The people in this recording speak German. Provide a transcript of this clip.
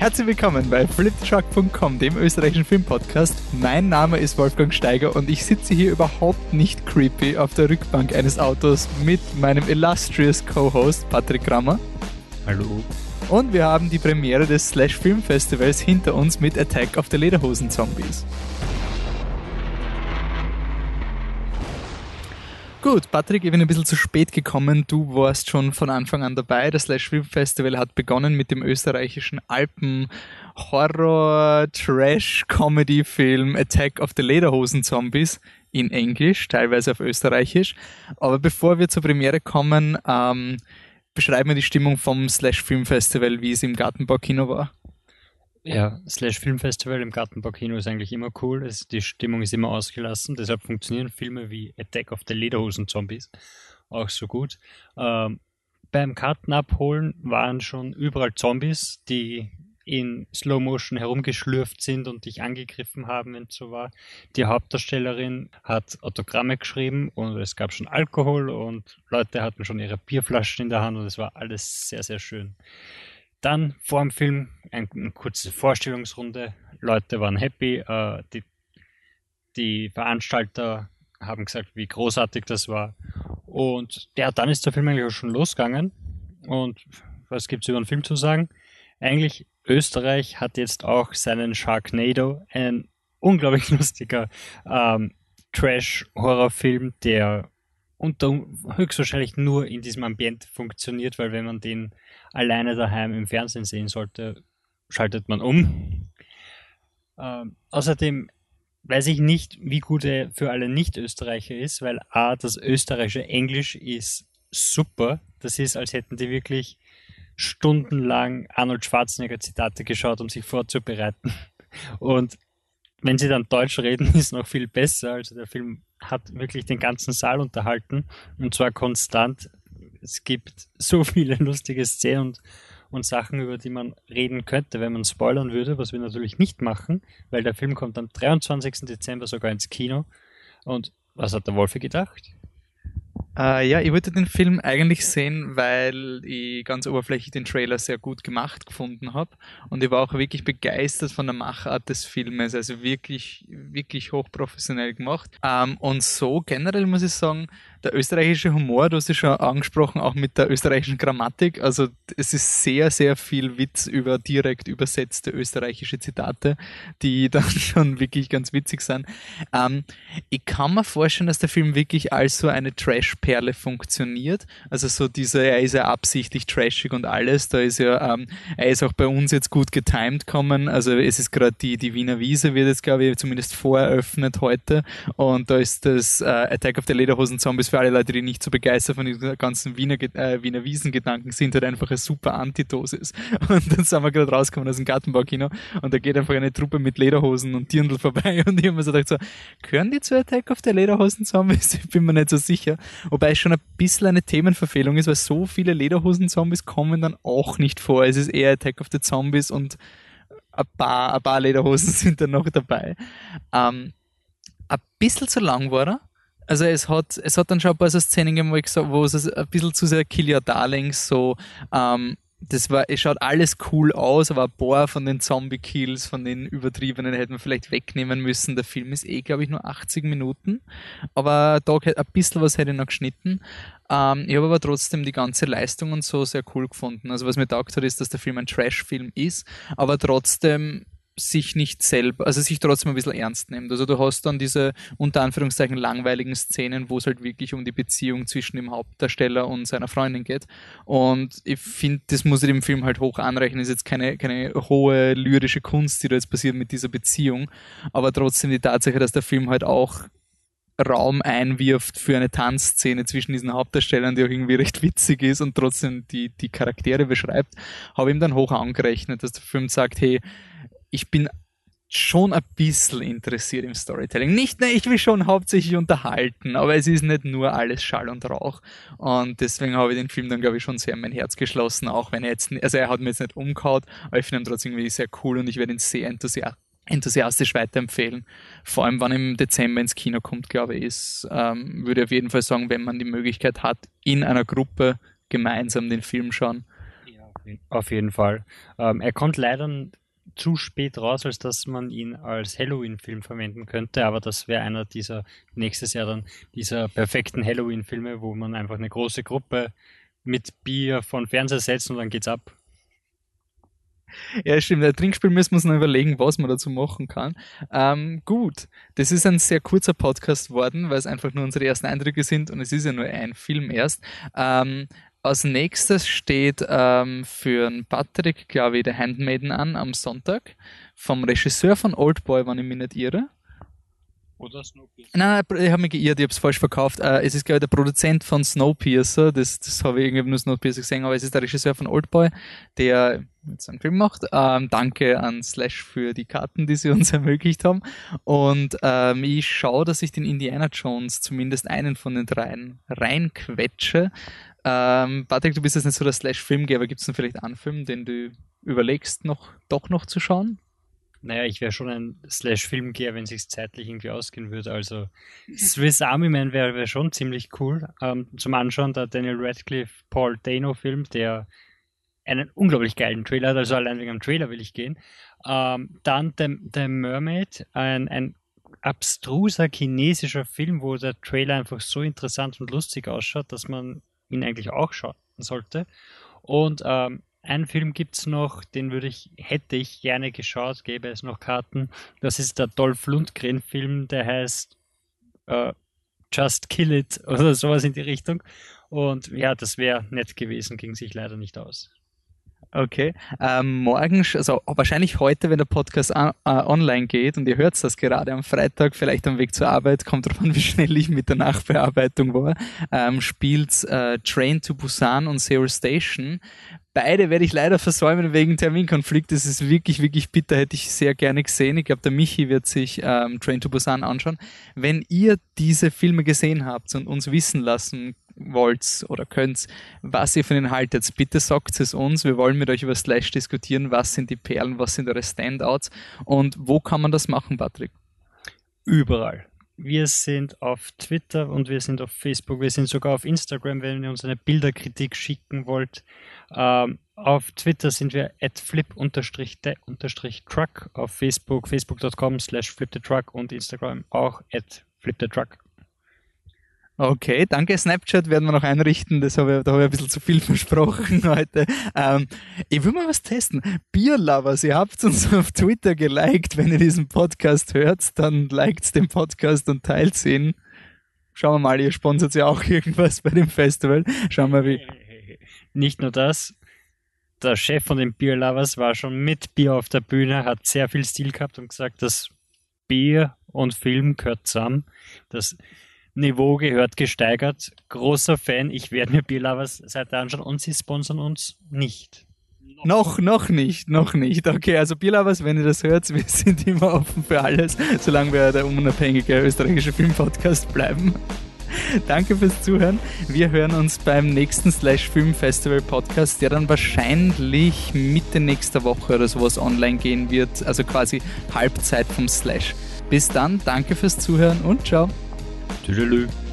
Herzlich willkommen bei fliptruck.com, dem österreichischen Filmpodcast. Mein Name ist Wolfgang Steiger und ich sitze hier überhaupt nicht creepy auf der Rückbank eines Autos mit meinem illustrious Co-Host Patrick Grammer. Hallo. Und wir haben die Premiere des Slash Film Festivals hinter uns mit Attack of the Lederhosen Zombies. Gut, Patrick, ich bin ein bisschen zu spät gekommen. Du warst schon von Anfang an dabei. Das Slash Film Festival hat begonnen mit dem österreichischen Alpen Horror Trash Comedy Film Attack of the Lederhosen Zombies in Englisch, teilweise auf Österreichisch. Aber bevor wir zur Premiere kommen, ähm, beschreiben wir die Stimmung vom Slash Film Festival, wie es im Gartenbaukino war. Ja, Slash Filmfestival im Gartenbaukino ist eigentlich immer cool. Es, die Stimmung ist immer ausgelassen. Deshalb funktionieren Filme wie Attack of the Lederhosen Zombies auch so gut. Ähm, beim Karten abholen waren schon überall Zombies, die in Slow Motion herumgeschlürft sind und dich angegriffen haben, wenn es so war. Die Hauptdarstellerin hat Autogramme geschrieben und es gab schon Alkohol und Leute hatten schon ihre Bierflaschen in der Hand und es war alles sehr, sehr schön. Dann vor dem Film eine, eine kurze Vorstellungsrunde. Leute waren happy. Äh, die, die Veranstalter haben gesagt, wie großartig das war. Und ja, dann ist der Film eigentlich auch schon losgegangen. Und was gibt es über den Film zu sagen? Eigentlich, Österreich hat jetzt auch seinen Sharknado, ein unglaublich lustiger ähm, Trash-Horrorfilm, der unter höchstwahrscheinlich nur in diesem Ambiente funktioniert, weil wenn man den alleine daheim im Fernsehen sehen sollte, schaltet man um. Ähm, außerdem weiß ich nicht, wie gut er für alle Nicht-Österreicher ist, weil A, das österreichische Englisch ist super. Das ist, als hätten die wirklich stundenlang Arnold Schwarzenegger Zitate geschaut, um sich vorzubereiten. Und wenn sie dann Deutsch reden, ist noch viel besser. Also der Film hat wirklich den ganzen Saal unterhalten und zwar konstant. Es gibt so viele lustige Szenen und, und Sachen, über die man reden könnte, wenn man spoilern würde, was wir natürlich nicht machen, weil der Film kommt am 23. Dezember sogar ins Kino. Und was hat der Wolfi gedacht? Äh, ja, ich wollte den Film eigentlich sehen, weil ich ganz oberflächlich den Trailer sehr gut gemacht gefunden habe. Und ich war auch wirklich begeistert von der Machart des Filmes. Also wirklich, wirklich hochprofessionell gemacht. Ähm, und so generell muss ich sagen, der österreichische Humor, du hast es schon angesprochen, auch mit der österreichischen Grammatik. Also es ist sehr, sehr viel Witz über direkt übersetzte österreichische Zitate, die dann schon wirklich ganz witzig sind. Ähm, ich kann mir vorstellen, dass der Film wirklich als so eine Trash-Perle funktioniert. Also so diese, er ist ja absichtlich trashig und alles. Da ist ja, ähm, er ist auch bei uns jetzt gut getimed kommen. Also es ist gerade die, die Wiener Wiese wird jetzt, glaube ich, zumindest voreröffnet heute. Und da ist das äh, Attack of the Lederhosen Zombies für alle Leute, die nicht so begeistert von diesen ganzen Wiener, äh, Wiener Wiesengedanken sind, halt einfach eine super Antidosis. Und dann sind wir gerade rausgekommen aus dem Gartenbaukino und da geht einfach eine Truppe mit Lederhosen und Dirndl vorbei und ich habe mir so gedacht so, gehören die zu Attack auf der Lederhosen-Zombies? Ich bin mir nicht so sicher. Wobei es schon ein bisschen eine Themenverfehlung ist, weil so viele Lederhosen-Zombies kommen dann auch nicht vor. Es ist eher Attack of the Zombies und ein paar, ein paar Lederhosen sind dann noch dabei. Ähm, ein bisschen zu lang war er. Also es hat, es hat dann schon ein paar so Szenen gesagt, wo es ein bisschen zu sehr Kill Your Darlings so, ähm, das war, es schaut alles cool aus, aber ein paar von den Zombie-Kills, von den übertriebenen hätten wir vielleicht wegnehmen müssen. Der Film ist eh, glaube ich, nur 80 Minuten, aber da ein bisschen was hätte ich noch geschnitten. Ähm, ich habe aber trotzdem die ganze Leistung und so sehr cool gefunden. Also was mir taugt hat, ist, dass der Film ein Trash-Film ist, aber trotzdem sich nicht selber, also sich trotzdem ein bisschen ernst nimmt. Also du hast dann diese unter Anführungszeichen langweiligen Szenen, wo es halt wirklich um die Beziehung zwischen dem Hauptdarsteller und seiner Freundin geht. Und ich finde, das muss ich dem Film halt hoch anrechnen. ist jetzt keine, keine hohe lyrische Kunst, die da jetzt passiert mit dieser Beziehung, aber trotzdem die Tatsache, dass der Film halt auch Raum einwirft für eine Tanzszene zwischen diesen Hauptdarstellern, die auch irgendwie recht witzig ist und trotzdem die, die Charaktere beschreibt, habe ich ihm dann hoch angerechnet, dass der Film sagt, hey, ich bin schon ein bisschen interessiert im Storytelling. Nicht, ne, ich will schon hauptsächlich unterhalten, aber es ist nicht nur alles Schall und Rauch. Und deswegen habe ich den Film dann, glaube ich, schon sehr in mein Herz geschlossen, auch wenn er jetzt, also er hat mir jetzt nicht umgehauen, aber ich finde ihn trotzdem irgendwie sehr cool und ich werde ihn sehr enthusiastisch enthusiastisch weiterempfehlen. Vor allem, wann im Dezember ins Kino kommt, glaube ich, ist, ähm, würde ich auf jeden Fall sagen, wenn man die Möglichkeit hat, in einer Gruppe gemeinsam den Film schauen, Auf jeden Fall. Ähm, er kommt leider zu spät raus, als dass man ihn als Halloween-Film verwenden könnte, aber das wäre einer dieser nächstes Jahr dann dieser perfekten Halloween-Filme, wo man einfach eine große Gruppe mit Bier von Fernseher setzt und dann geht's ab. Ja, stimmt. Ein Trinkspiel müssen wir uns noch überlegen, was man dazu machen kann. Ähm, gut, das ist ein sehr kurzer Podcast worden, weil es einfach nur unsere ersten Eindrücke sind und es ist ja nur ein Film erst. Ähm, als nächstes steht ähm, für Patrick, glaube ich, der Handmaiden an am Sonntag vom Regisseur von Oldboy, wenn ich mich nicht irre. Oder Snowpiercer? Nein, nein, ich habe mich geirrt, ich habe es falsch verkauft. Äh, es ist, glaube ich, der Produzent von Snowpiercer, das, das habe ich irgendwie nur Snowpiercer gesehen, aber es ist der Regisseur von Oldboy, der jetzt einen Film macht. Ähm, danke an Slash für die Karten, die sie uns ermöglicht haben. Und ähm, ich schaue, dass ich den Indiana Jones zumindest einen von den dreien reinquetsche. Ähm, Patrick, du bist jetzt nicht so der Slash-Filmgeber. Gibt es denn vielleicht einen Film, den du überlegst, noch doch noch zu schauen? Naja, ich wäre schon ein Slash-Filmgeher, wenn es sich zeitlich irgendwie ausgehen würde. Also Swiss Army Man wäre wär schon ziemlich cool ähm, zum Anschauen. Der Daniel Radcliffe Paul Dano-Film, der einen unglaublich geilen Trailer hat. Also allein wegen dem Trailer will ich gehen. Ähm, dann The, The Mermaid, ein, ein abstruser chinesischer Film, wo der Trailer einfach so interessant und lustig ausschaut, dass man ihn eigentlich auch schauen sollte. Und ähm, einen Film gibt es noch, den würde ich, hätte ich gerne geschaut, gäbe es noch Karten. Das ist der Dolph Lundgren-Film, der heißt äh, Just Kill It oder sowas in die Richtung. Und ja, das wäre nett gewesen, ging sich leider nicht aus. Okay. Ähm, morgen, also wahrscheinlich heute, wenn der Podcast an, äh, online geht und ihr hört das gerade am Freitag, vielleicht am Weg zur Arbeit, kommt davon, wie schnell ich mit der Nachbearbeitung war, ähm, spielt äh, Train to Busan und Zero Station. Beide werde ich leider versäumen wegen Terminkonflikt. Das ist wirklich, wirklich bitter. Hätte ich sehr gerne gesehen. Ich glaube, der Michi wird sich ähm, Train to Busan anschauen. Wenn ihr diese Filme gesehen habt und uns wissen lassen wollt oder könnt, was ihr von ihnen haltet, bitte sagt es uns. Wir wollen mit euch über Slash diskutieren. Was sind die Perlen, was sind eure Standouts und wo kann man das machen, Patrick? Überall. Wir sind auf Twitter und wir sind auf Facebook. Wir sind sogar auf Instagram, wenn ihr uns eine Bilderkritik schicken wollt. Ähm, auf Twitter sind wir at flip-truck, auf Facebook facebook.com slash flipthetruck und Instagram auch at flipthetruck. Okay, danke. Snapchat werden wir noch einrichten. Das habe ich, da habe ich ein bisschen zu viel versprochen heute. Ähm, ich will mal was testen. Beer Lovers, ihr habt uns auf Twitter geliked. Wenn ihr diesen Podcast hört, dann liked den Podcast und teilt ihn. Schauen wir mal, ihr sponsert ja auch irgendwas bei dem Festival. Schauen wir wie. Nicht nur das. Der Chef von den Beer Lovers war schon mit Bier auf der Bühne, hat sehr viel Stil gehabt und gesagt, dass Bier und Film gehört zusammen. Das Niveau gehört gesteigert. Großer Fan. Ich werde mir Bierlovers Seite anschauen und sie sponsern uns nicht. Noch, noch nicht, noch nicht. Okay, also Bierlovers, wenn ihr das hört, wir sind immer offen für alles, solange wir der unabhängige österreichische Filmpodcast bleiben. Danke fürs Zuhören. Wir hören uns beim nächsten Slash Film Festival Podcast, der dann wahrscheinlich Mitte nächster Woche oder sowas online gehen wird. Also quasi Halbzeit vom Slash. Bis dann, danke fürs Zuhören und ciao. Tschüss.